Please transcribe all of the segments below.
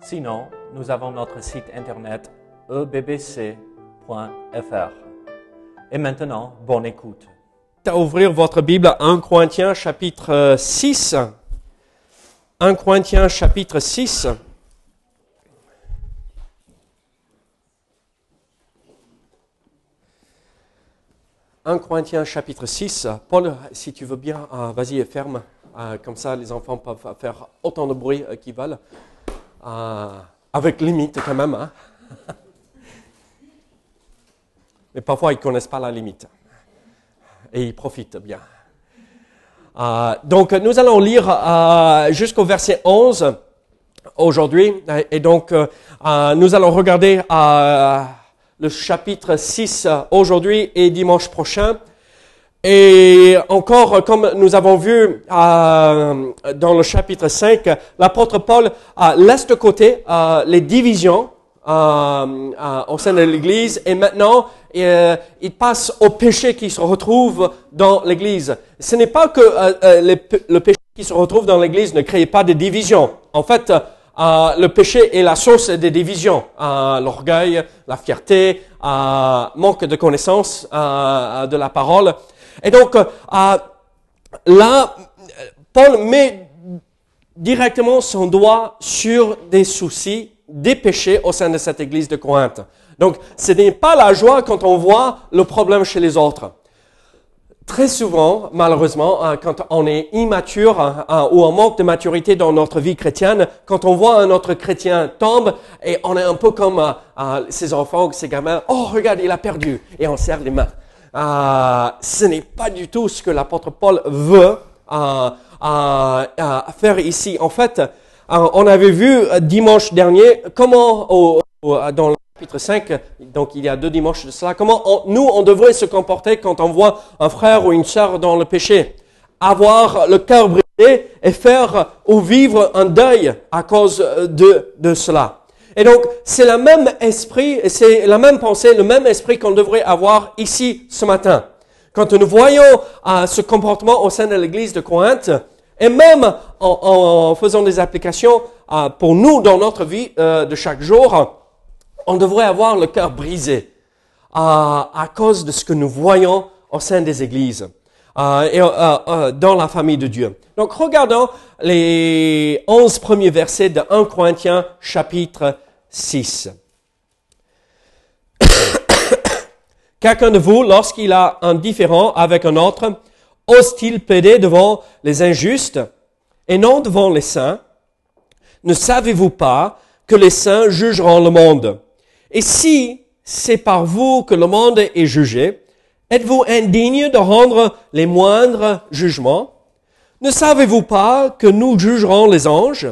Sinon, nous avons notre site internet ebbc.fr. Et maintenant, bonne écoute. À ouvrir votre Bible à 1 Corinthiens chapitre 6. 1 Corinthiens chapitre 6. « 1 Corinthiens chapitre 6. Paul, si tu veux bien, euh, vas-y et ferme. Euh, comme ça, les enfants peuvent faire autant de bruit euh, qu'ils veulent. Euh, avec limite quand même. Hein. Mais parfois, ils ne connaissent pas la limite. Et ils profitent bien. Euh, donc, nous allons lire euh, jusqu'au verset 11 aujourd'hui. Et donc, nous allons regarder le chapitre 6 aujourd'hui et dimanche prochain. Et encore, comme nous avons vu euh, dans le chapitre 5, l'apôtre Paul euh, laisse de côté euh, les divisions au sein de l'Église et maintenant il passe au péché qui se retrouve dans l'Église. Ce n'est pas que le péché qui se retrouve dans l'Église ne crée pas de divisions. En fait, le péché est la source des divisions. L'orgueil, la fierté, manque de connaissance de la parole. Et donc, euh, là, Paul met directement son doigt sur des soucis, des péchés au sein de cette église de Corinthe. Donc, ce n'est pas la joie quand on voit le problème chez les autres. Très souvent, malheureusement, hein, quand on est immature hein, hein, ou en manque de maturité dans notre vie chrétienne, quand on voit un autre chrétien tombe et on est un peu comme euh, ces enfants, ces gamins, oh regarde, il a perdu, et on serre les mains. Euh, ce n'est pas du tout ce que l'apôtre Paul veut euh, euh, faire ici. En fait, on avait vu dimanche dernier comment dans le chapitre 5, donc il y a deux dimanches de cela, comment nous, on devrait se comporter quand on voit un frère ou une sœur dans le péché. Avoir le cœur brisé et faire ou vivre un deuil à cause de, de cela. Et donc, c'est le même esprit, c'est la même pensée, le même esprit qu'on devrait avoir ici ce matin. Quand nous voyons euh, ce comportement au sein de l'église de Corinthe, et même en, faisant des applications euh, pour nous dans notre vie euh, de chaque jour, on devrait avoir le cœur brisé à cause de ce que nous voyons au sein des églises et dans la famille de Dieu. Donc regardons les onze premiers versets de 1 Corinthiens chapitre 6. Quelqu'un de vous, lorsqu'il a un différent avec un autre, ose-t-il plaider devant les injustes et non devant les saints? Ne savez-vous pas que les saints jugeront le monde? Et si c'est par vous que le monde est jugé, êtes-vous indigne de rendre les moindres jugements? Ne savez-vous pas que nous jugerons les anges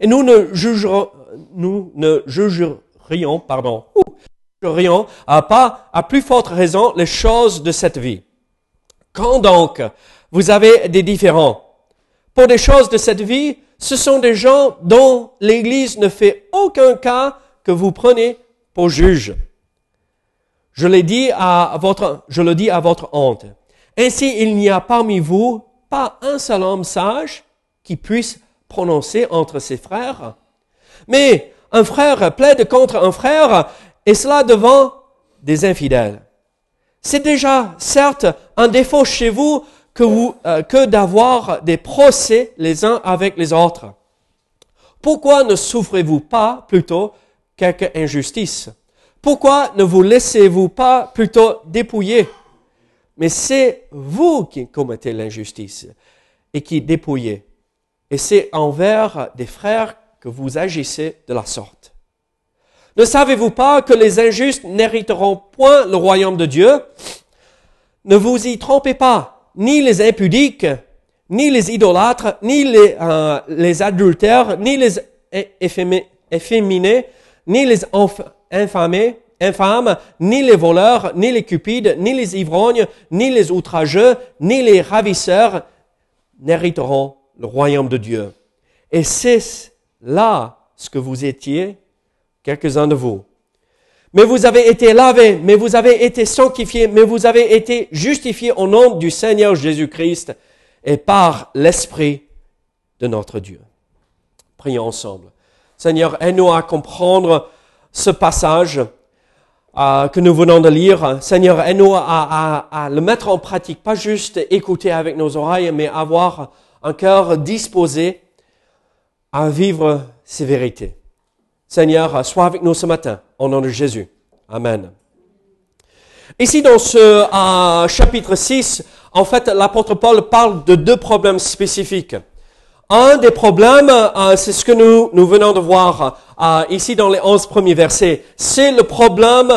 et nous ne jugerons, nous ne jugerions, pardon, jugerions à pas, à plus forte raison, les choses de cette vie. Quand donc vous avez des différends pour des choses de cette vie, ce sont des gens dont l'Église ne fait aucun cas que vous prenez pour juge. Je l'ai dit à votre, je le dis à votre honte. Ainsi, il n'y a parmi vous pas un seul homme sage qui puisse prononcer entre ses frères mais un frère plaide contre un frère, et cela devant des infidèles. C'est déjà, certes, un défaut chez vous euh, que d'avoir des procès les uns avec les autres. Pourquoi ne souffrez-vous pas plutôt quelque injustice? Pourquoi ne vous laissez-vous pas plutôt dépouiller? Mais c'est vous qui commettez l'injustice et qui dépouillez. Et c'est envers des frères que vous agissez de la sorte. Ne savez-vous pas que les injustes n'hériteront point le royaume de Dieu? Ne vous y trompez pas, ni les impudiques, ni les idolâtres, ni les, euh, adultères, ni les efféminés, ni les infâmes, ni les voleurs, ni les cupides, ni les ivrognes, ni les outrageux, ni les ravisseurs n'hériteront le royaume de Dieu. Et c'est là ce que vous étiez, quelques-uns de vous. Mais vous avez été lavés, mais vous avez été sanctifiés, mais vous avez été justifiés au nom du Seigneur Jésus-Christ et par l'Esprit de notre Dieu. Prions ensemble. Seigneur, aide-nous à comprendre ce passage euh, que nous venons de lire. Seigneur, aide-nous à, à, le mettre en pratique, pas juste écouter avec nos oreilles, mais avoir un cœur disposé à vivre ces vérités. Seigneur, sois avec nous ce matin, au nom de Jésus. Amen. Ici, dans ce euh, chapitre 6, en fait, l'apôtre Paul parle de deux problèmes spécifiques. Un des problèmes, euh, c'est ce que nous, venons de voir euh, ici dans les 11 premiers versets. C'est le problème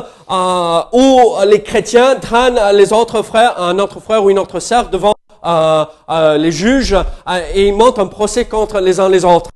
où les chrétiens traînent les autres frères, un autre frère ou une autre sœur devant les juges et ils montent un procès contre les uns les autres.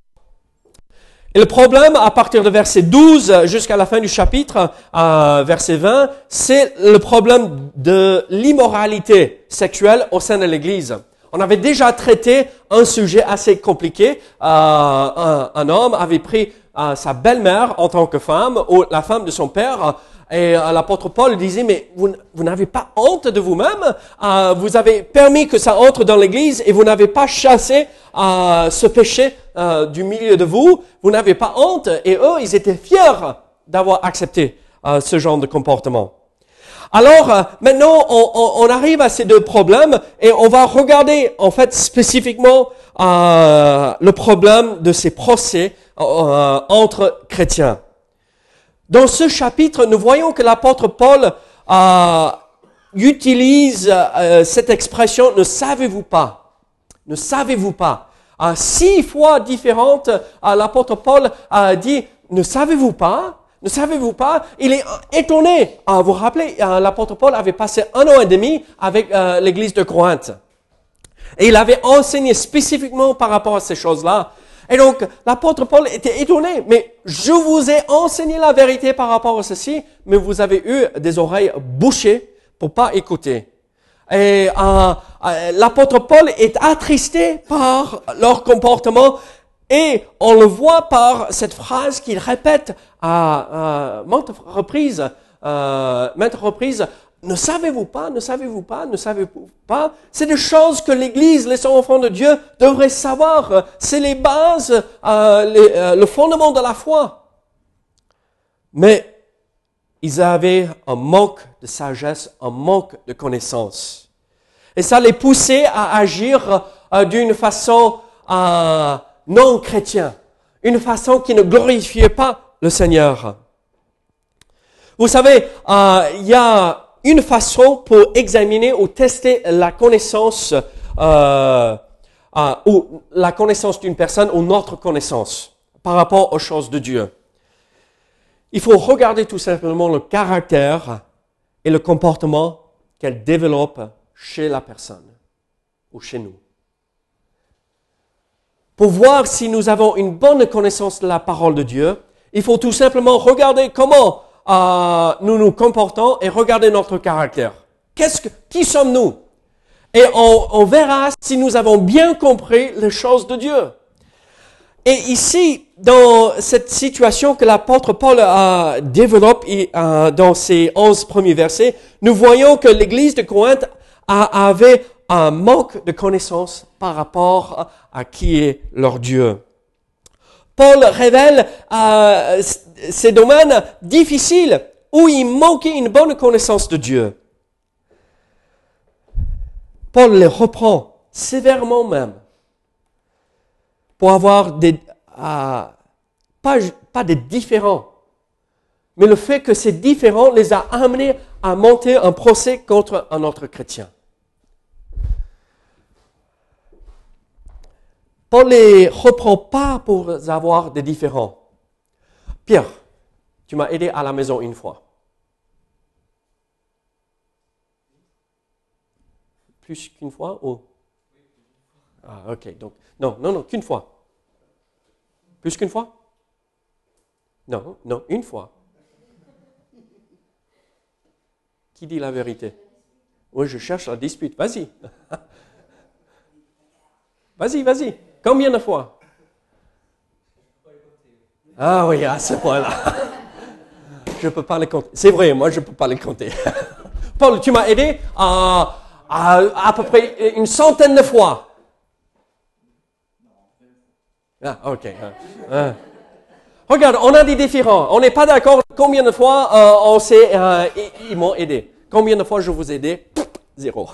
Et le problème, à partir de verset 12 jusqu'à la fin du chapitre, euh, verset 20, c'est le problème de l'immoralité sexuelle au sein de l'Église. On avait déjà traité un sujet assez compliqué. Euh, un, homme avait pris euh, sa belle-mère en tant que femme, ou la femme de son père, et euh, l'apôtre Paul disait, mais vous, vous n'avez pas honte de vous-même, euh, vous avez permis que ça entre dans l'Église et vous n'avez pas chassé euh, ce péché euh, du milieu de vous, vous n'avez pas honte. Et eux, ils étaient fiers d'avoir accepté euh, ce genre de comportement. Alors maintenant, on, on, on, arrive à ces deux problèmes et on va regarder en fait spécifiquement le problème de ces procès entre chrétiens. Dans ce chapitre, nous voyons que l'apôtre Paul euh, utilise euh, cette expression ne savez-vous pas? Ne savez-vous pas? Euh, Six fois différentes, euh, l'apôtre Paul a dit ne savez-vous pas? Ne savez-vous pas? Il est étonné. vous vous rappelez, l'apôtre Paul avait passé un an et demi avec l'église de Corinthe. Et il avait enseigné spécifiquement par rapport à ces choses-là. Et donc, l'apôtre Paul était étonné, mais je vous ai enseigné la vérité par rapport à ceci, mais vous avez eu des oreilles bouchées pour pas écouter. Et euh, euh, l'apôtre Paul est attristé par leur comportement et on le voit par cette phrase qu'il répète à, maintes reprises, euh, maintes reprises, ne savez-vous pas, ne savez-vous pas, ne savez-vous pas C'est des choses que l'Église, les enfants de Dieu, devraient savoir. C'est les bases, euh, euh, le fondement de la foi. Mais ils avaient un manque de sagesse, un manque de connaissance. Et ça les poussait à agir euh, d'une façon non chrétienne, une façon qui ne glorifiait pas le Seigneur. Vous savez, il y a une façon pour examiner ou tester la connaissance euh, euh, ou la connaissance d'une personne ou notre connaissance par rapport aux choses de Dieu. Il faut regarder tout simplement le caractère et le comportement qu'elle développe chez la personne ou chez nous. Pour voir si nous avons une bonne connaissance de la parole de Dieu, il faut tout simplement regarder comment euh, nous nous comportons et regardez notre caractère. Qu'est-ce que, qui sommes-nous? Et on, verra si nous avons bien compris les choses de Dieu. Et ici, dans cette situation que l'apôtre Paul développe euh, dans ses onze premiers versets, nous voyons que l'église de Corinthe avait un manque de connaissance par rapport à qui est leur Dieu. Paul révèle euh, ces domaines difficiles où il manquait une bonne connaissance de Dieu. Paul les reprend sévèrement même pour avoir des, euh, pas, des différents, mais le fait que ces différents les a amenés à monter un procès contre un autre chrétien. Paul ne les reprend pas pour avoir des différends. Pierre, tu m'as aidé à la maison une fois. Plus qu'une fois ou? Ah, ok. Donc, non, non, non, qu'une fois. Plus qu'une fois? Non, non, une fois. Qui dit la vérité? Oui, je cherche la dispute. Vas-y. Vas-y, vas-y. Combien de fois? Ah oui, à ce point-là. Je ne peux pas les compter. C'est vrai, moi, je ne peux pas les compter. Paul, tu m'as aidé à, à, peu près une centaine de fois. Ah, ok. Hein. Hein. Regarde, on a des différents. On n'est pas d'accord. Combien de fois euh, on s'est, euh, ils m'ont aidé. Combien de fois je vous ai aidé? Zéro.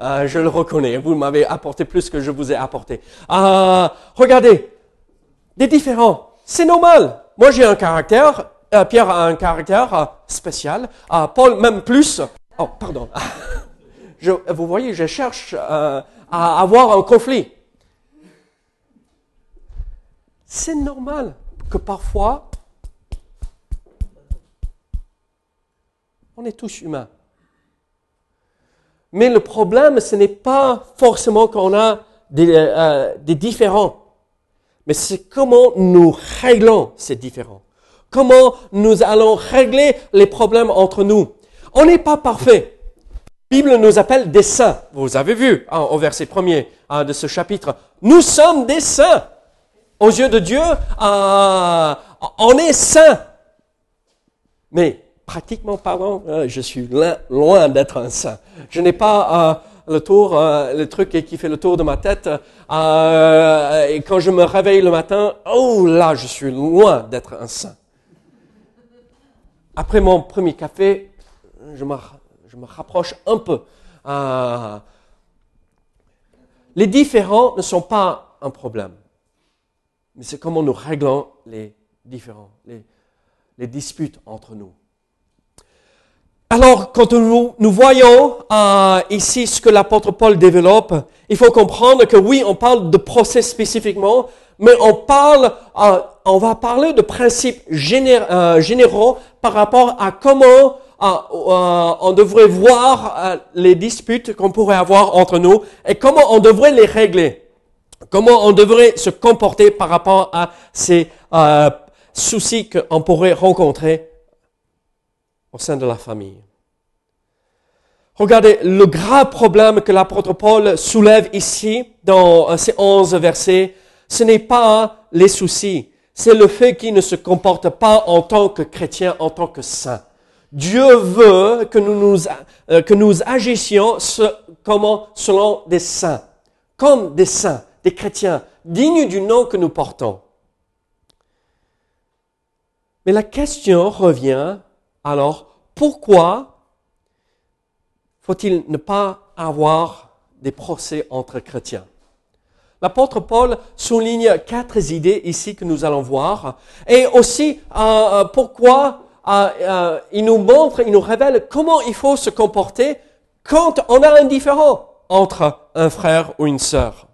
Euh, je le reconnais. Vous m'avez apporté plus que je vous ai apporté. regardez, des différents. C'est normal. Moi, j'ai un caractère. Pierre a un caractère spécial. Paul, même plus. Oh, pardon. Vous voyez, je cherche à avoir un conflit. C'est normal que parfois, on est tous humains. Mais le problème, ce n'est pas forcément qu'on a des, euh, des différends, mais c'est comment nous réglons ces différends. Comment nous allons régler les problèmes entre nous. On n'est pas parfait. La Bible nous appelle des saints. Vous avez vu hein, au verset premier hein, de ce chapitre. Nous sommes des saints. Aux yeux de Dieu, euh, on est saint. Mais pratiquement parlant, euh, je suis loin, d'être un saint. Je n'ai pas euh, le tour, le truc qui fait le tour de ma tête. et quand je me réveille le matin, oh là, je suis loin d'être un saint. Après mon premier café, je me, je me rapproche un peu. les différents ne sont pas un problème mais c'est comment nous réglons les différents, les, disputes entre nous. Alors, quand nous, nous voyons euh, ici ce que l'apôtre Paul développe, il faut comprendre que oui, on parle de procès spécifiquement, mais on parle, euh, on va parler de principes euh, généraux par rapport à comment on devrait voir les disputes qu'on pourrait avoir entre nous et comment on devrait les régler. Comment on devrait se comporter par rapport à ces soucis qu'on pourrait rencontrer au sein de la famille. Regardez le grave problème que l'apôtre Paul soulève ici dans ces onze versets. Ce n'est pas les soucis, c'est le fait qu'il ne se comporte pas en tant que chrétien, en tant que saint. Dieu veut que nous, nous, euh, que nous agissions comment, selon des saints, comme des saints des chrétiens dignes du nom que nous portons. Mais la question revient alors, pourquoi faut-il ne pas avoir des procès entre chrétiens? L'apôtre Paul souligne quatre idées ici que nous allons voir, et aussi euh, euh, pourquoi euh, il nous montre, il nous révèle comment il faut se comporter quand on a un différent entre un frère ou une sœur.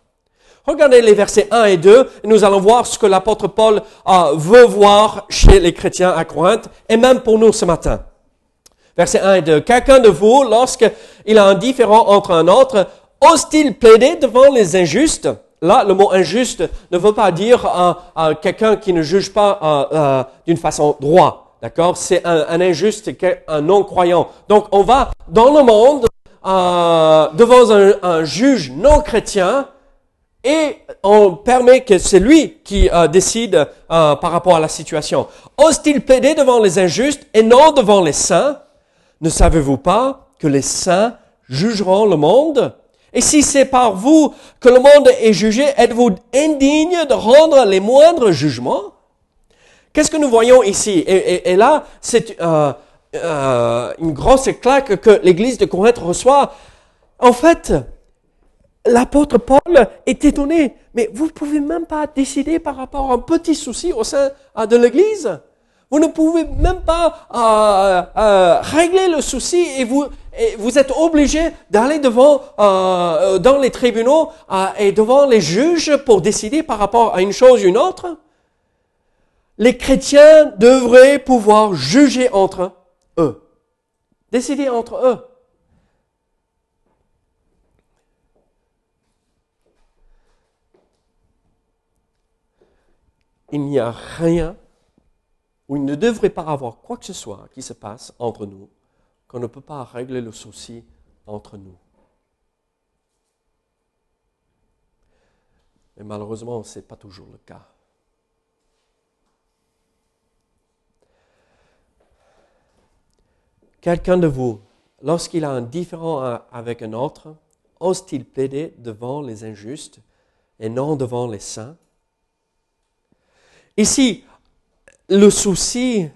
Regardez les versets 1 et 2, et nous allons voir ce que l'apôtre Paul euh, veut voir chez les chrétiens à Corinthe, et même pour nous ce matin. Versets 1 et 2. Quelqu'un de vous, lorsqu'il a un différent entre un autre, ose-t-il plaider devant les injustes? Là, le mot injuste ne veut pas dire euh, quelqu'un qui ne juge pas euh, d'une façon droite. D'accord? C'est un, injuste, un non-croyant. Donc, on va dans le monde devant un, juge non chrétien et on permet que c'est lui qui euh, décide euh, par rapport à la situation. Ose-t-il plaider devant les injustes et non devant les saints? Ne savez-vous pas que les saints jugeront le monde? Et si c'est par vous que le monde est jugé, êtes-vous indigne de rendre les moindres jugements? Qu'est-ce que nous voyons ici? Et, là, c'est euh, une grosse claque que l'Église de Corinthe reçoit. En fait, l'apôtre Paul est étonné. Mais vous ne pouvez même pas décider par rapport à un petit souci au sein euh, de l'Église. Vous ne pouvez même pas euh, euh, régler le souci et vous, êtes obligé d'aller devant dans les tribunaux et devant les juges pour décider par rapport à une chose ou une autre. Les chrétiens devraient pouvoir juger entre eux, décider entre eux. Il n'y a rien où il ne devrait pas avoir quoi que ce soit qui se passe entre nous, qu'on ne peut pas régler le souci entre nous. Mais malheureusement, ce n'est pas toujours le cas. Quelqu'un de vous, lorsqu'il a un différent avec un autre, ose-t-il plaider devant les injustes et non devant les saints? Ici, le souci,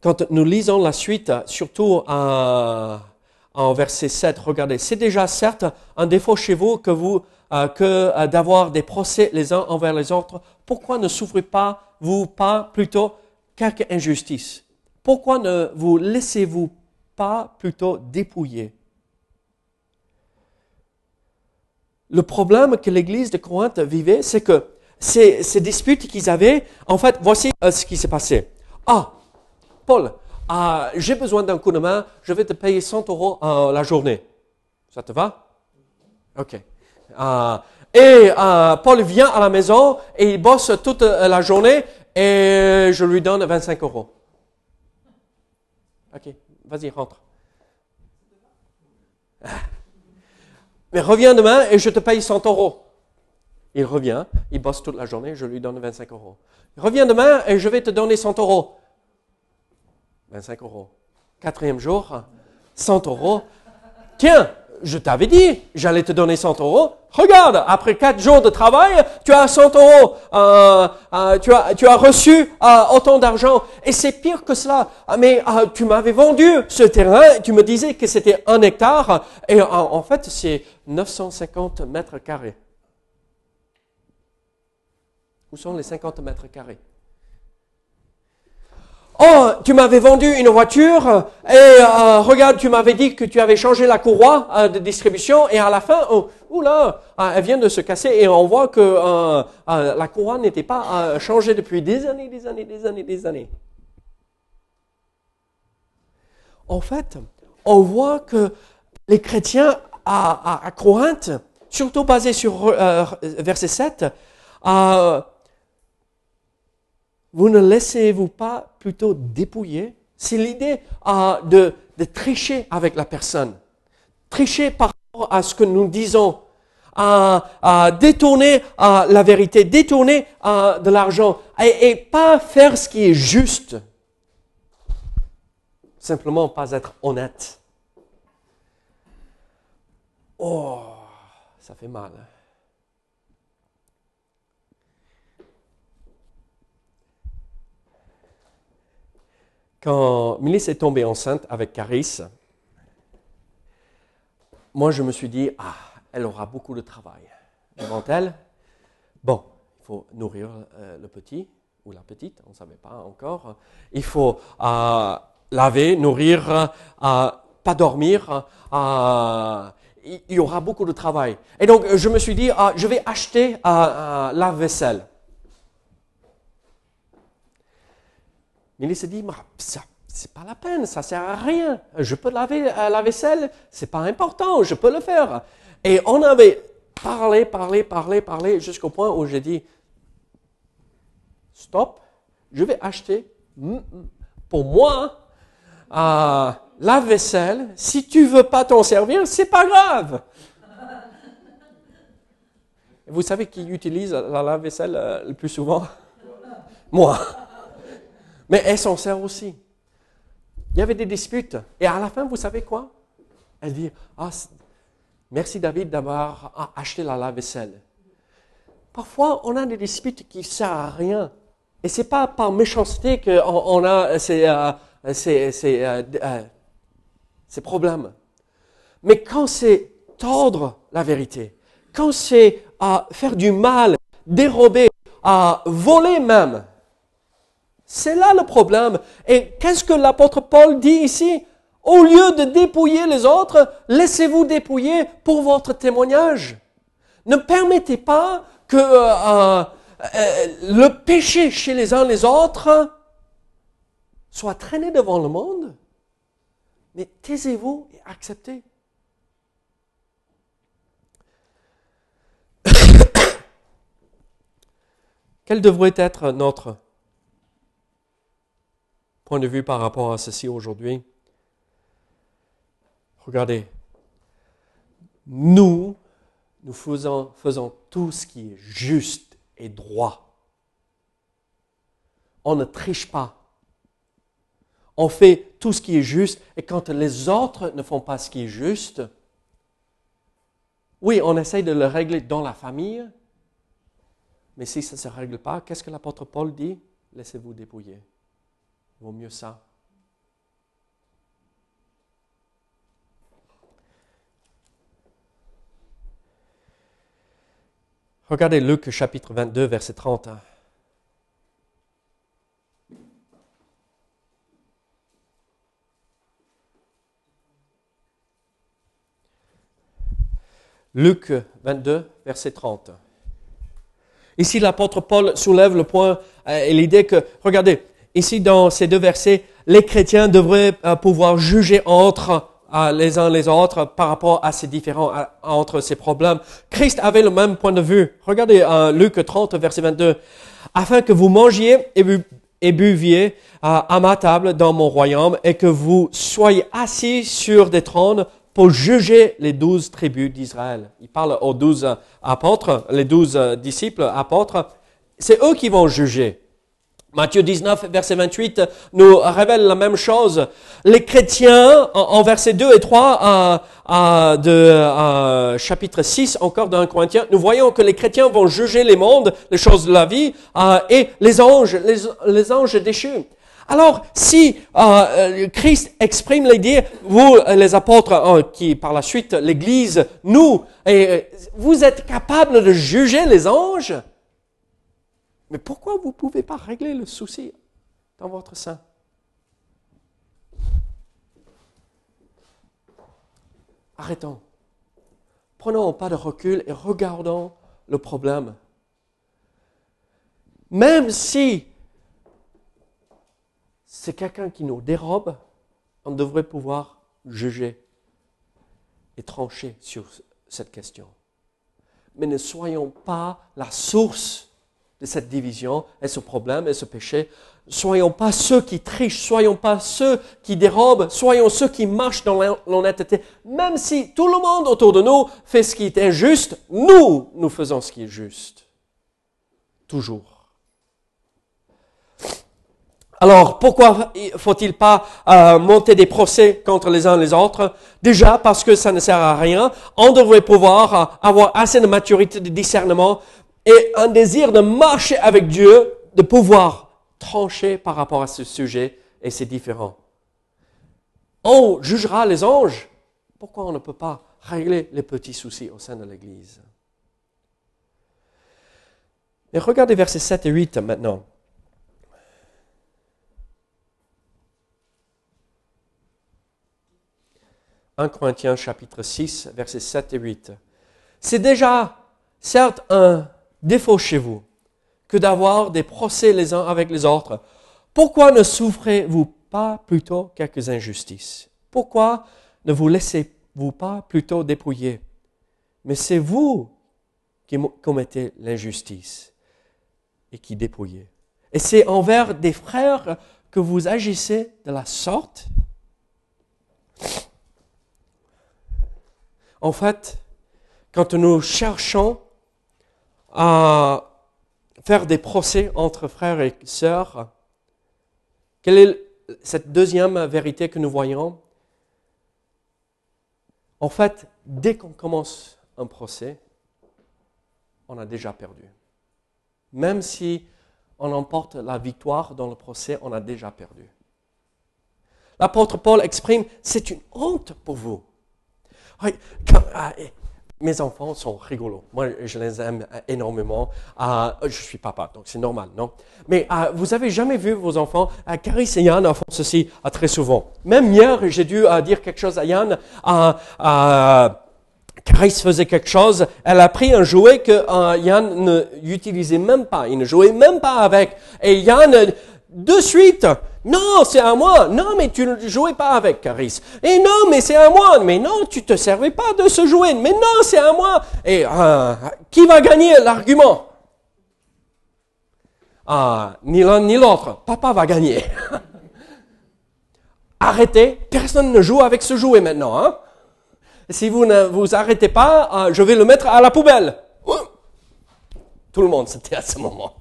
quand nous lisons la suite, surtout en, verset 7, regardez, c'est déjà certes un défaut chez vous que, vous, euh, que euh, d'avoir des procès les uns envers les autres. Pourquoi ne souffrez pas, vous pas plutôt quelque injustice? Pourquoi ne vous laissez-vous pas plutôt dépouiller? Le problème que l'église de Corinthe vivait, c'est que ces, disputes qu'ils avaient, en fait, voici euh, ce qui s'est passé. Ah, Paul, ah, j'ai besoin d'un coup de main, je vais te payer 100 euros euh, la journée. Ça te va? Ok. Ah, et Paul vient à la maison et il bosse toute la journée et je lui donne 25 euros. Ok, vas-y, rentre. Mais reviens demain et je te paye 100 euros. Il revient, il bosse toute la journée, je lui donne 25 euros. Il revient demain et je vais te donner 100 euros. 25 euros. Quatrième jour, 100 euros. Tiens, je t'avais dit, j'allais te donner 100 euros. Regarde, après quatre jours de travail, tu as 100 euros. Euh, euh, tu, as, tu as reçu euh, autant d'argent. Et c'est pire que cela. Mais tu m'avais vendu ce terrain. Tu me disais que c'était un hectare. Et en fait, c'est 950 mètres carrés. Où sont les 50 mètres carrés? Oh, tu m'avais vendu une voiture et euh, regarde, tu m'avais dit que tu avais changé la courroie euh, de distribution et à la fin, oh, oula, euh, elle vient de se casser et on voit que la courroie n'était pas changée depuis des années, des années, des années, des années. En fait, on voit que les chrétiens à, à, Corinthe, surtout basés sur verset 7, vous ne laissez-vous pas plutôt dépouiller C'est l'idée de, tricher avec la personne? Tricher par rapport à ce que nous disons. à détourner la vérité, détourner de l'argent et, et, pas faire ce qui est juste. Simplement pas être honnête. Oh, ça fait mal. Quand Mélisse est tombée enceinte avec Caris, moi je me suis dit, ah, elle aura beaucoup de travail devant elle. Bon, il faut nourrir euh, le petit ou la petite, on ne savait pas encore. Il faut euh, laver, nourrir, euh, pas dormir. il y aura beaucoup de travail. Et donc je me suis dit, ah, je vais acheter la vaisselle. Il s'est dit, ça, c'est pas la peine, ça sert à rien. Je peux laver euh, la vaisselle, c'est pas important, je peux le faire. Et on avait parlé, parlé, parlé, parlé, jusqu'au point où j'ai dit, stop, je vais acheter pour moi euh, la vaisselle. Si tu veux pas t'en servir, c'est pas grave. Vous savez qui utilise la lave-vaisselle euh, le plus souvent? Moi. Mais elle s'en sert aussi? Il y avait des disputes. Et à la fin, vous savez quoi? Elle dit, ah, merci David d'avoir acheté la lave-vaisselle. Parfois, on a des disputes qui ne servent à rien. Et ce n'est pas par méchanceté qu'on on a ces, euh, euh, euh, ces problèmes. Mais quand c'est tordre la vérité, quand c'est faire du mal, dérober, voler même, c'est là le problème. Et qu'est-ce que l'apôtre Paul dit ici? Au lieu de dépouiller les autres, laissez-vous dépouiller pour votre témoignage. Ne permettez pas que euh, euh, le péché chez les uns les autres soit traîné devant le monde, mais taisez-vous et acceptez. Quel devrait être notre point de vue par rapport à ceci aujourd'hui. Regardez, nous, nous faisons, faisons tout ce qui est juste et droit. On ne triche pas. On fait tout ce qui est juste et quand les autres ne font pas ce qui est juste, oui, on essaye de le régler dans la famille, mais si ça ne se règle pas, qu'est-ce que l'apôtre Paul dit? Laissez-vous dépouiller. Vaut mieux ça. Regardez Luc chapitre 22, verset 30. Luc 22, verset 30. Ici, l'apôtre Paul soulève le point euh, et l'idée que, regardez, ici dans ces deux versets, les chrétiens devraient euh, pouvoir juger entre euh, les uns les autres par rapport à ces différents, entre ces problèmes. Christ avait le même point de vue. Regardez Luc 30, verset 22. Afin que vous mangiez et buviez à ma table dans mon royaume et que vous soyez assis sur des trônes pour juger les douze tribus d'Israël. Il parle aux douze apôtres, les douze disciples apôtres. C'est eux qui vont juger. Matthieu 19, verset 28 nous révèle la même chose. Les chrétiens, en, verset 2 et 3 de chapitre 6 encore d'un Corinthien, nous voyons que les chrétiens vont juger les mondes, les choses de la vie, euh, et les anges, les, anges déchus. Alors, si euh, euh, Christ exprime l'idée, vous, les apôtres, qui par la suite, l'Église, nous, vous êtes capables de juger les anges, mais pourquoi vous ne pouvez pas régler le souci dans votre sein? Arrêtons. Prenons un pas de recul et regardons le problème. Même si c'est quelqu'un qui nous dérobe, on devrait pouvoir juger et trancher sur cette question. Mais ne soyons pas la source de cette division et ce problème et ce péché. Soyons pas ceux qui trichent, soyons pas ceux qui dérobent, soyons ceux qui marchent dans l'honnêteté. Même si tout le monde autour de nous fait ce qui est injuste, nous, nous faisons ce qui est juste. Toujours. Alors, pourquoi faut-il pas euh, monter des procès contre les uns les autres? Déjà parce que ça ne sert à rien. On devrait pouvoir euh, avoir assez de maturité, de discernement et un désir de marcher avec Dieu, de pouvoir trancher par rapport à ce sujet et c'est différent. On jugera les anges. Pourquoi on ne peut pas régler les petits soucis au sein de l'Église? Et regardez versets 7 et 8 maintenant. 1 Corinthiens chapitre 6, versets 7 et 8. C'est déjà, certes, un défaut chez vous que d'avoir des procès les uns avec les autres. Pourquoi ne souffrez-vous pas plutôt quelques injustices? Pourquoi ne vous laissez-vous pas plutôt dépouiller? Mais c'est vous qui commettez l'injustice et qui dépouillez. Et c'est envers des frères que vous agissez de la sorte En fait, quand nous cherchons à faire des procès entre frères et sœurs, quelle est cette deuxième vérité que nous voyons? En fait, dès qu'on commence un procès, on a déjà perdu. Même si on emporte la victoire dans le procès, on a déjà perdu. L'apôtre Paul exprime, c'est une honte pour vous ah, mes enfants sont rigolos. Moi, je les aime énormément. Ah, je suis papa, donc c'est normal, non? Mais ah, vous avez jamais vu vos enfants? Caris et Yann font ceci très souvent. Même hier, j'ai dû dire quelque chose à Yann. Caris faisait quelque chose. Elle a pris un jouet que Yann n'utilisait même pas. Il ne jouait même pas avec. Et Yann, de suite, non, c'est à moi. Non, mais tu ne jouais pas avec Caris. Et non, mais c'est à moi. Mais non, tu te servais pas de ce jouet. Mais non, c'est à moi. Et euh, qui va gagner l'argument? Ah, ni l'un ni l'autre. Papa va gagner. arrêtez, personne ne joue avec ce jouet maintenant. Hein? Si vous ne vous arrêtez pas, euh, je vais le mettre à la poubelle. Tout le monde, c'était à ce moment.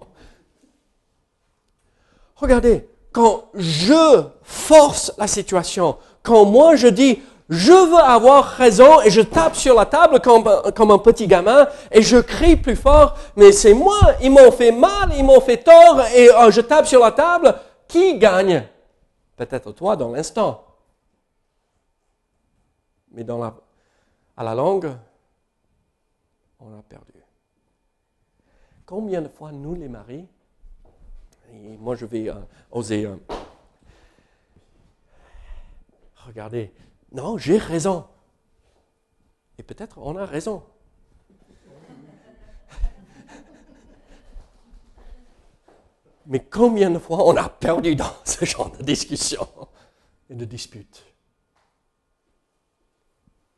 Regardez, quand je force la situation, quand moi je dis, je veux avoir raison et je tape sur la table comme, un petit gamin et je crie plus fort, mais c'est moi, ils m'ont fait mal, ils m'ont fait tort et euh, je tape sur la table, qui gagne? Peut-être toi dans l'instant. Mais dans la, à la langue, on a perdu. Combien de fois nous les maris, et moi je vais euh, oser euh, regardez, non, j'ai raison. Et peut-être on a raison. Mais combien de fois on a perdu dans ce genre de discussion et de dispute?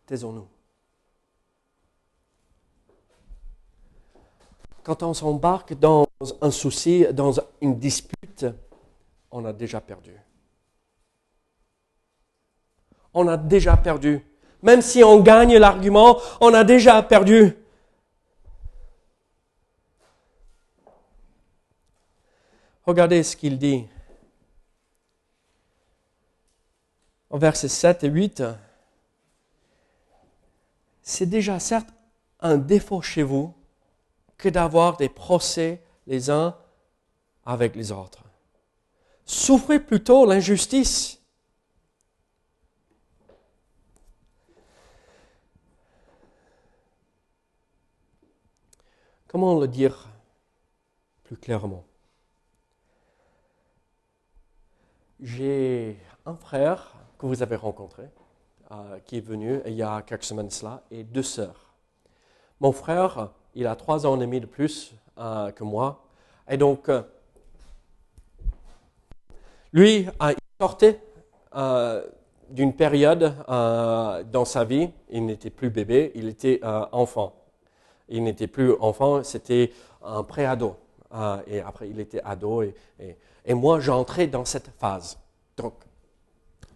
Taisons-nous. Quand on s'embarque dans un souci, dans une dispute, on a déjà perdu on a déjà perdu. Même si on gagne l'argument, on a déjà perdu. Regardez ce qu'il dit. En versets 7 et 8, c'est déjà certes un défaut chez vous que d'avoir des procès les uns avec les autres. Souffrez plutôt l'injustice Comment le dire plus clairement? J'ai un frère que vous avez rencontré, euh, qui est venu il y a quelques semaines cela, et deux sœurs. Mon frère, il a trois ans et demi de plus euh, que moi, et donc, euh, lui, il sortait d'une période dans sa vie, il n'était plus bébé, il était enfant. Il n'était plus enfant, c'était un pré-ado. Et après, il était ado. Et, et, moi, j'entrais dans cette phase.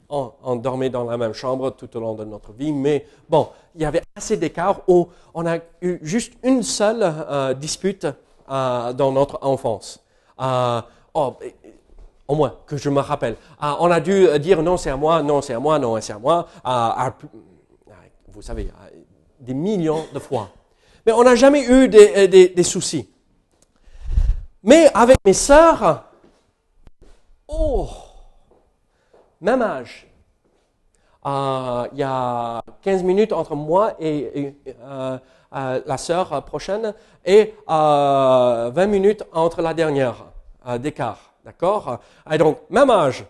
On, dormait dans la même chambre tout au long de notre vie, mais bon, il y avait assez d'écart où on a eu juste une seule euh, dispute euh, dans notre enfance. Euh, oh, au moins que je me rappelle. on a dû dire non, c'est à moi, non, c'est à moi, non, c'est à moi. vous savez, des millions de fois. Mais on n'a jamais eu des, euh, soucis. Mais avec mes sœurs, oh, même âge. Euh, il y a 15 minutes entre moi et, euh, la sœur prochaine et 20 minutes entre la dernière d'écart. D'accord? Et donc, même âge.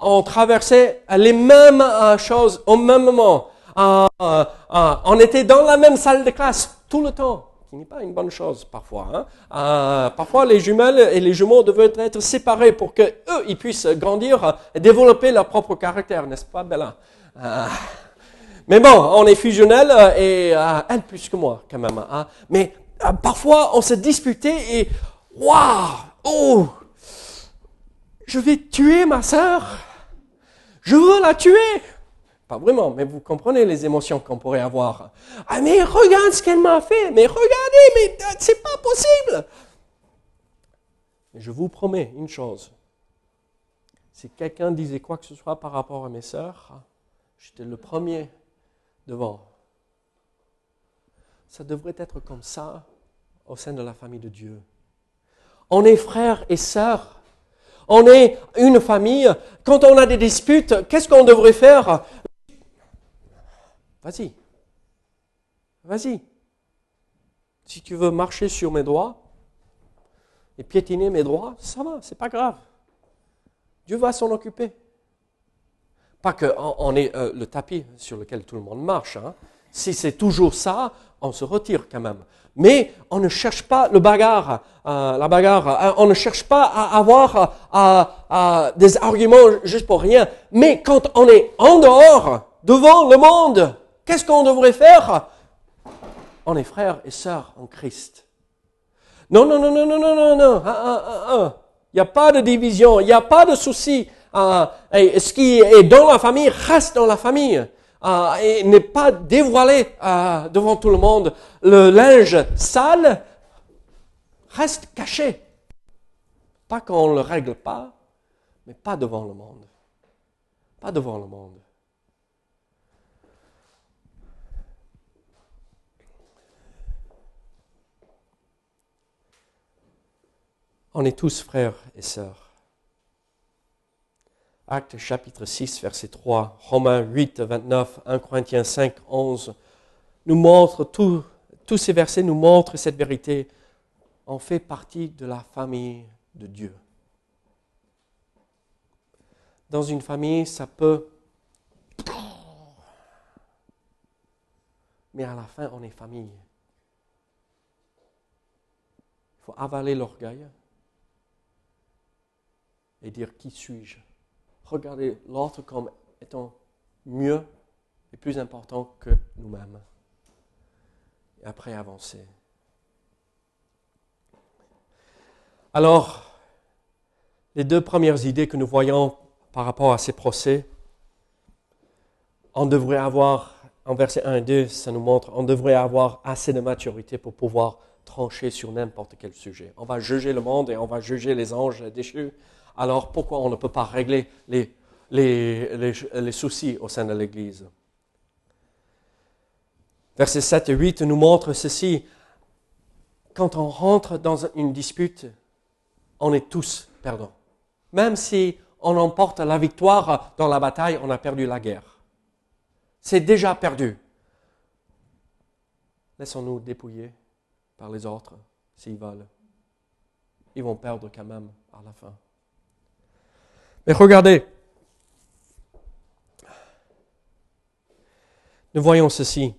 On traversait les mêmes choses au même moment. on était dans la même salle de classe tout le temps, qui n'est pas une bonne chose parfois. Hein. Euh, parfois, les jumelles et les jumeaux devraient être séparés pour que eux, ils puissent grandir et développer leur propre caractère, n'est-ce pas, Bella? Euh, Mais bon, on est fusionnels et euh, elle plus que moi, quand même. Hein. Mais parfois, on se disputait et waouh, oh, je vais tuer ma sœur. Je veux la tuer. Pas vraiment, mais vous comprenez les émotions qu'on pourrait avoir. Ah mais regarde ce qu'elle m'a fait, mais regardez, mais euh, c'est pas possible. Je vous promets une chose. Si quelqu'un disait quoi que ce soit par rapport à mes sœurs, j'étais le premier devant. Ça devrait être comme ça au sein de la famille de Dieu. On est frères et sœurs. On est une famille. Quand on a des disputes, qu'est-ce qu'on devrait faire? Vas-y. Vas-y. Si tu veux marcher sur mes droits et piétiner mes droits, ça va, c'est pas grave. Dieu va s'en occuper. Pas qu'on ait euh, le tapis sur lequel tout le monde marche. Hein. Si c'est toujours ça, on se retire quand même. Mais on ne cherche pas le bagarre, euh, la bagarre. Euh, on ne cherche pas à avoir des arguments juste pour rien. Mais quand on est en dehors, devant le monde, Qu'est-ce qu'on devrait faire? On est frères et sœurs en Christ. Non, non, non, non, non, non, non, non. Il n'y a pas de division, il n'y a pas de souci. Et ce qui est dans la famille reste dans la famille. Et n'est pas dévoilé devant tout le monde. Le linge sale reste caché. Pas qu'on ne le règle pas, mais pas devant le monde. Pas devant le monde. On est tous frères et sœurs. Actes chapitre 6, verset 3, Romains 8, 29, 1 Corinthiens 5, 11, nous montrent, tous ces versets nous montrent cette vérité. On fait partie de la famille de Dieu. Dans une famille, ça peut... Mais à la fin, on est famille. Il faut avaler l'orgueil et dire qui suis-je? Regarder l'autre comme étant mieux et plus important que nous-mêmes. Et après avancer. Alors, les deux premières idées que nous voyons par rapport à ces procès, on devrait avoir, en verset 1 et 2, ça nous montre, on devrait avoir assez de maturité pour pouvoir trancher sur n'importe quel sujet. On va juger le monde et on va juger les anges déchus alors pourquoi on ne peut pas régler les, soucis au sein de l'Église? Versets 7 et 8 nous montrent ceci. Quand on rentre dans une dispute, on est tous perdants. Même si on emporte la victoire dans la bataille, on a perdu la guerre. C'est déjà perdu. Laissons-nous dépouiller par les autres s'ils veulent. Ils vont perdre quand même à la fin. Mais regardez, nous voyons ceci.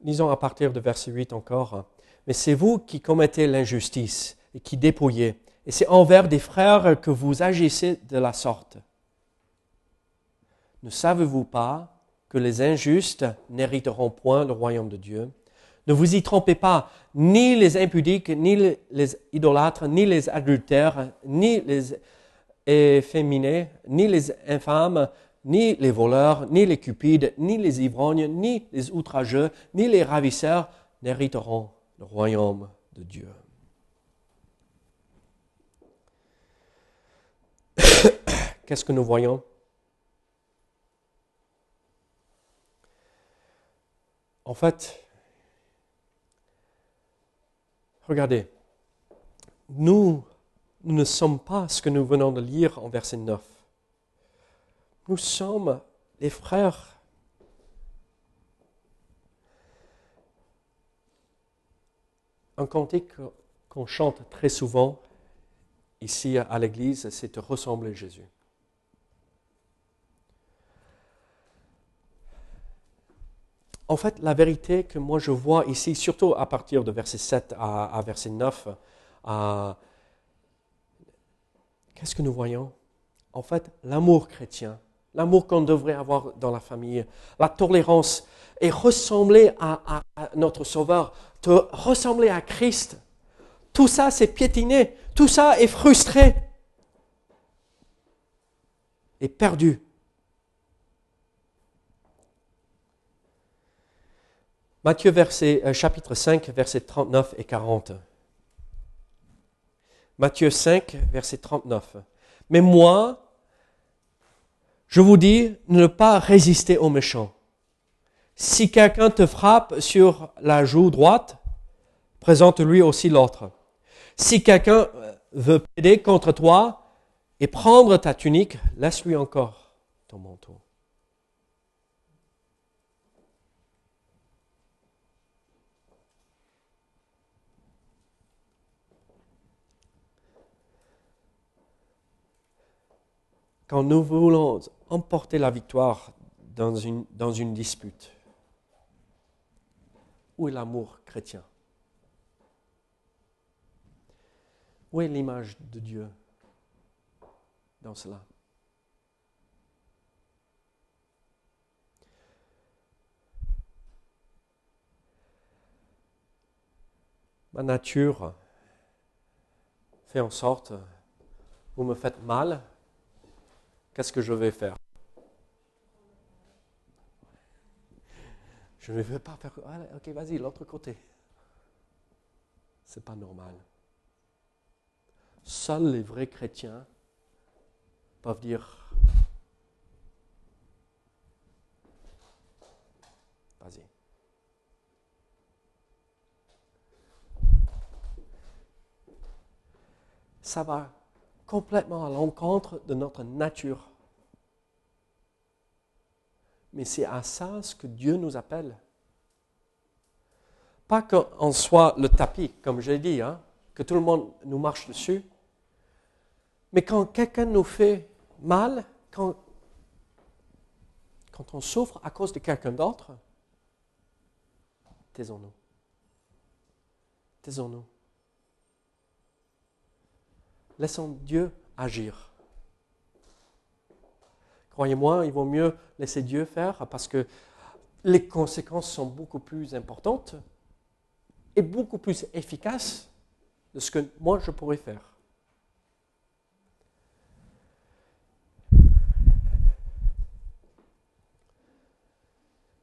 Lisons à partir de verset 8 encore. Mais c'est vous qui commettez l'injustice et qui dépouillez, et c'est envers des frères que vous agissez de la sorte. Ne savez-vous pas que les injustes n'hériteront point le royaume de Dieu? Ne vous y trompez pas, ni les impudiques, ni les idolâtres, ni les adultères, ni les efféminés, ni les infâmes, ni les voleurs, ni les cupides, ni les ivrognes, ni les outrageux, ni les ravisseurs n'hériteront le royaume de Dieu. Qu'est-ce que nous voyons? En fait, Regardez, nous, ne sommes pas ce que nous venons de lire en verset 9. Nous sommes les frères. Un cantique qu'on chante très souvent ici à l'église, c'est de ressembler Jésus. En fait, la vérité que moi je vois ici, surtout à partir de verset 7 à, verset 9, qu'est-ce que nous voyons? En fait, l'amour chrétien, l'amour qu'on devrait avoir dans la famille, la tolérance et ressembler à, à notre Sauveur, te ressembler à Christ. Tout ça, c'est piétiné. Tout ça est frustré et perdu Matthieu verset, euh, chapitre 5, versets 39 et 40. Matthieu 5, verset 39. Mais moi, je vous dis, ne pas résister aux méchants. Si quelqu'un te frappe sur la joue droite, présente-lui aussi l'autre. Si quelqu'un euh, veut plaider contre toi et prendre ta tunique, laisse-lui encore ton manteau. Quand nous voulons emporter la victoire dans une, dispute, où est l'amour chrétien? Où est l'image de Dieu dans cela? Ma nature fait en sorte, vous me faites mal, qu'est-ce que je vais faire? Je ne vais pas faire. ok, vas-y, l'autre côté. C'est pas normal. Seuls les vrais chrétiens peuvent dire Vas-y. Ça va complètement à l'encontre de notre nature. Mais c'est à ça ce que Dieu nous appelle. Pas qu'on soit le tapis, comme j'ai dit, hein, que tout le monde nous marche dessus, mais quand quelqu'un nous fait mal, quand, quand on souffre à cause de quelqu'un d'autre, taisons-nous. Taisons-nous. Laissons Dieu agir. Croyez-moi, il vaut mieux laisser Dieu faire parce que les conséquences sont beaucoup plus importantes et beaucoup plus efficaces de ce que moi je pourrais faire.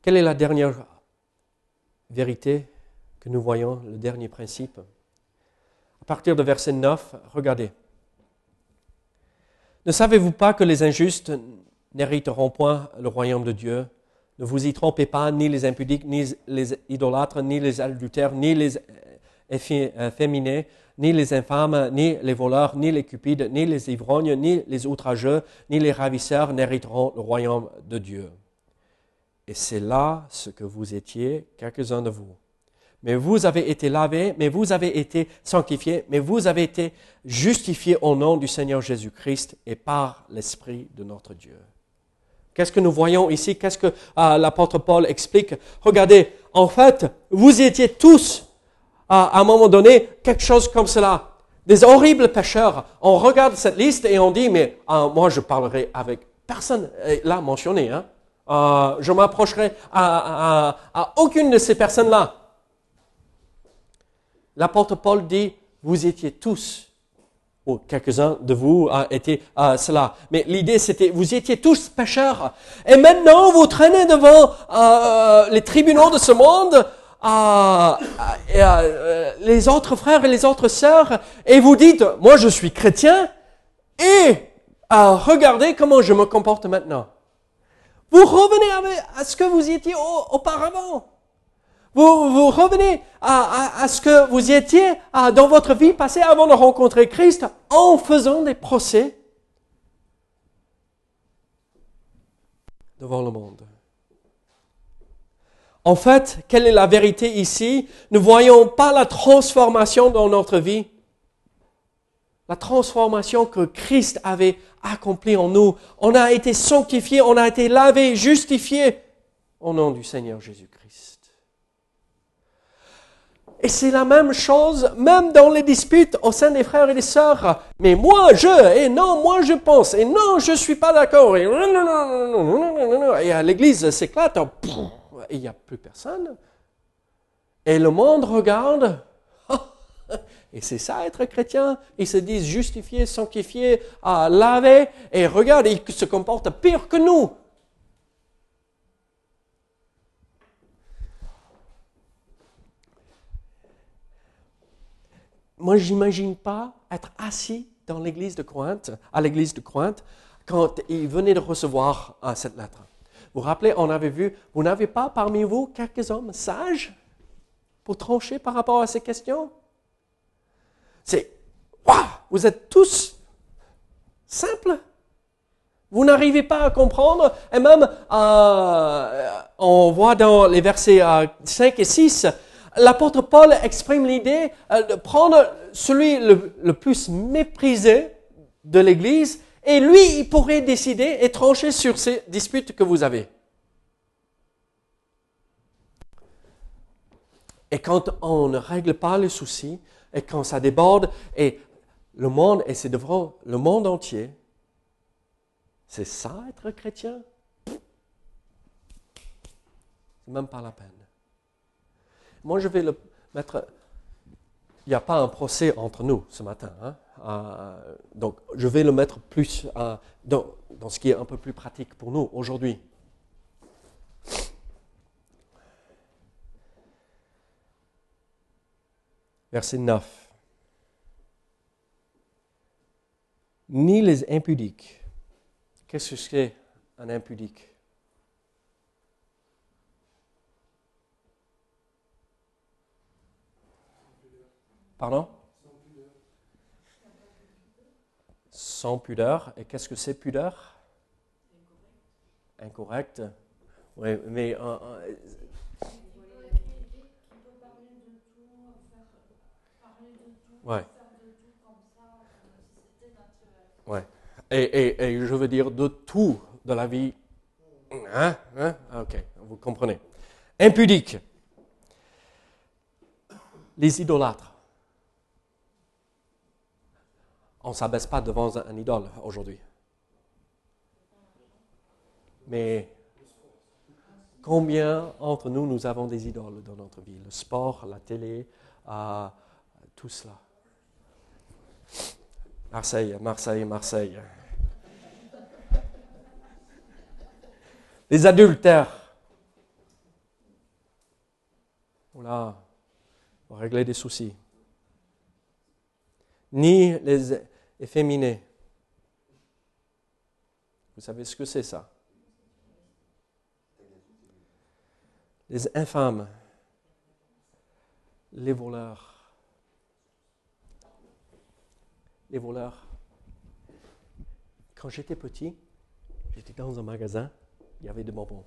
Quelle est la dernière vérité que nous voyons, le dernier principe? À partir de verset 9, regardez. Ne savez-vous pas que les injustes n'hériteront point le royaume de Dieu? Ne vous y trompez pas, ni les impudiques, ni les idolâtres, ni les adultères, ni les efféminés, ni les infâmes, ni les voleurs, ni les cupides, ni les ivrognes, ni les outrageux, ni les ravisseurs n'hériteront le royaume de Dieu. Et c'est là ce que vous étiez, quelques-uns de vous. Mais vous avez été lavés, mais vous avez été sanctifiés, mais vous avez été justifiés au nom du Seigneur Jésus-Christ et par l'Esprit de notre Dieu. Qu'est-ce que nous voyons ici? Qu'est-ce que euh, l'apôtre Paul explique? Regardez, en fait, vous étiez tous, à un moment donné, quelque chose comme cela. Des horribles pécheurs. On regarde cette liste et on dit, mais euh, moi je parlerai avec personne, là mentionné, hein, euh, je m'approcherai à, aucune de ces personnes-là. L'apôtre Paul dit, vous étiez tous, ou quelques-uns de vous ont été euh, cela, mais l'idée c'était, vous étiez tous pécheurs, et maintenant vous traînez devant euh, les tribunaux de ce monde, les autres frères et les autres sœurs, et vous dites, moi je suis chrétien, et regardez comment je me comporte maintenant. Vous revenez à ce que vous étiez auparavant. Vous, revenez à, ce que vous étiez dans votre vie passée avant de rencontrer Christ en faisant des procès devant le monde. En fait, quelle est la vérité ici? Ne voyons pas la transformation dans notre vie la transformation que Christ avait accomplie en nous. On a été sanctifié, on a été lavé, justifié au nom du Seigneur Jésus-Christ. Et c'est la même chose, même dans les disputes au sein des frères et des sœurs. Mais moi, je, et non, moi, je pense, et non, je suis pas d'accord, et et à l'église s'éclate, et il n'y a plus personne. Et le monde regarde, et c'est ça être chrétien. Ils se disent justifiés, sanctifiés, à laver, et regarde, ils se comportent pire que nous. Moi, j'imagine pas être assis dans l'église de Corinthe, à l'église de Corinthe, quand ils venaient de recevoir euh, cette lettre. Vous vous rappelez, on avait vu, vous n'avez pas parmi vous quelques hommes sages pour trancher par rapport à ces questions? C'est, waouh, vous êtes tous simples. Vous n'arrivez pas à comprendre. Et même, euh, on voit dans les versets 5 euh, et 6, l'apôtre Paul exprime l'idée euh, de prendre celui le, plus méprisé de l'Église et lui, il pourrait décider et trancher sur ces disputes que vous avez. Et quand on ne règle pas les soucis, et quand ça déborde, et le monde, et c'est devant le monde entier, c'est ça être chrétien? C'est même pas la peine. Moi, je vais le mettre il n'y a pas un procès entre nous ce matin. Hein. Euh, donc, je vais le mettre plus euh, dans, dans ce qui est un peu plus pratique pour nous aujourd'hui. Verset 9. Ni les impudiques. Qu'est-ce que c'est un impudique? Pardon? Sans pudeur. Et qu'est-ce que c'est pudeur? Incorrect. Oui, mais euh, euh, Ouais. Ouais. Et, et, et, je veux dire de tout de la vie. Hein? hein? Ah, ok, vous comprenez. Impudique. Les idolâtres. On ne s'abaisse pas devant un, idole aujourd'hui. Mais combien entre nous, nous avons des idoles dans notre vie? Le sport, la télé, euh, tout cela. Marseille, Marseille, Marseille. Les adultères. Voilà, pour régler des soucis. Ni les efféminés. Vous savez ce que c'est ça? Les infâmes, les voleurs, les voleurs. Quand j'étais petit, j'étais dans un magasin, il y avait des bonbons.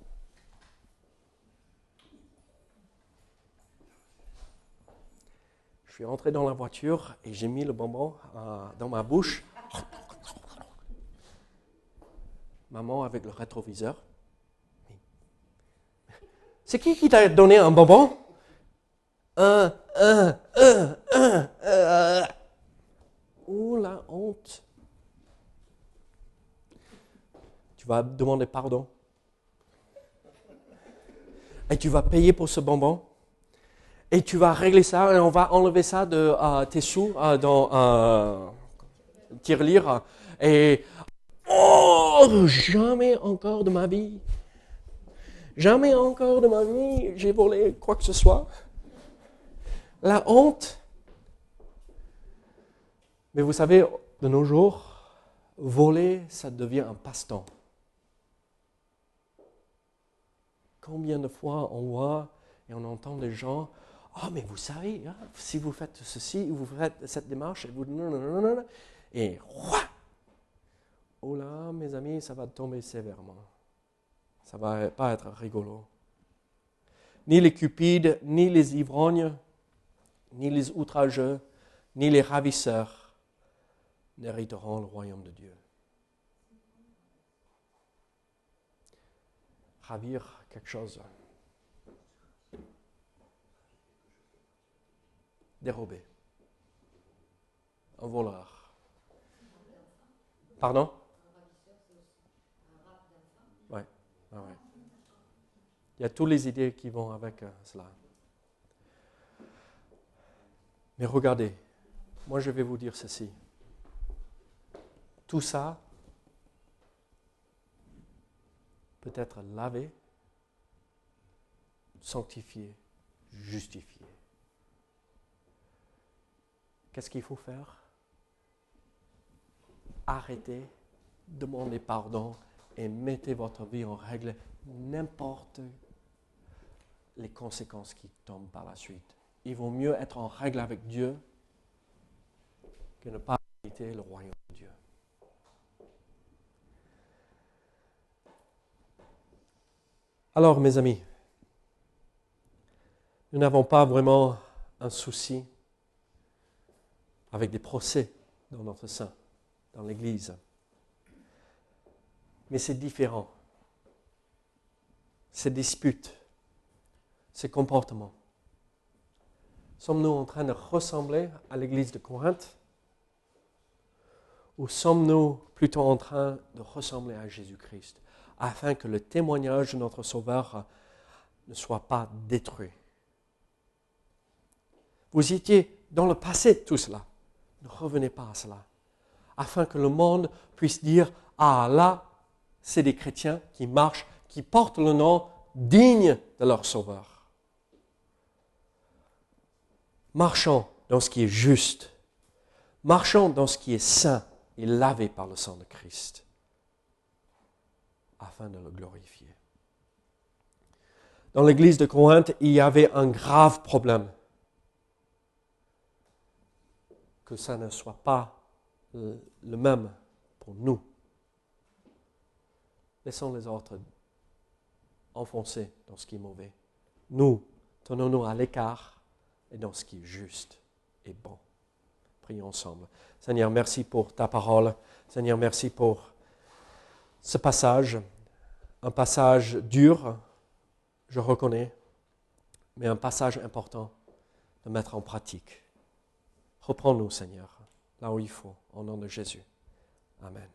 Suis entré dans la voiture et j'ai mis le bonbon euh, dans ma bouche. Maman avec le rétroviseur. C'est qui qui t'a donné un bonbon? Un, un. Oh la honte. Tu vas demander pardon. Et tu vas payer pour ce bonbon? Et tu vas régler ça et on va enlever ça de euh, tes sous euh, dans un tirelire. Et oh, jamais encore de ma vie. Jamais encore de ma vie j'ai volé quoi que ce soit. La honte mais vous savez, de nos jours, voler, ça devient un passe-temps. Combien de fois on voit et on entend des gens, oh mais vous savez, hein, si vous faites ceci, vous faites cette démarche, et vous... Et Oh là, mes amis, ça va tomber sévèrement. Ça va pas être rigolo. Ni les cupides, ni les ivrognes, ni les outrageux, ni les ravisseurs n'hériteront le royaume de Dieu. Ravir quelque chose. Dérober. Un voleur. Pardon? Oui. Ouais. Il y a toutes les idées qui vont avec euh, cela. Mais regardez, moi je vais vous dire ceci. Tout ça peut être lavé, sanctifié, justifié. Qu'est-ce qu'il faut faire? Arrêtez, demandez pardon et mettez votre vie en règle, n'importe les conséquences qui tombent par la suite. Il vaut mieux être en règle avec Dieu que ne pas quitter le royaume de Dieu. Alors, mes amis, nous n'avons pas vraiment un souci avec des procès dans notre sein, dans l'Église. Mais c'est différent. Ces disputes, ces comportements. Sommes-nous en train de ressembler à l'Église de Corinthe? Ou sommes-nous plutôt en train de ressembler à Jésus-Christ afin que le témoignage de notre Sauveur ne soit pas détruit? Vous étiez dans le passé tout cela. Ne revenez pas à cela. Afin que le monde puisse dire, ah là, c'est des chrétiens qui marchent, qui portent le nom digne de leur Sauveur. Marchons dans ce qui est juste. Marchons dans ce qui est saint et lavé par le sang de Christ, afin de le glorifier. Dans l'église de Corinthe, il y avait un grave problème. Que ça ne soit pas le même pour nous. Laissons les autres enfoncer dans ce qui est mauvais. Nous, tenons-nous à l'écart et dans ce qui est juste et bon. Prions ensemble. Seigneur, merci pour ta parole. Seigneur, merci pour ce passage, un passage dur, je reconnais, mais un passage important de mettre en pratique. Reprends-nous, Seigneur, là où il faut, au nom de Jésus. Amen.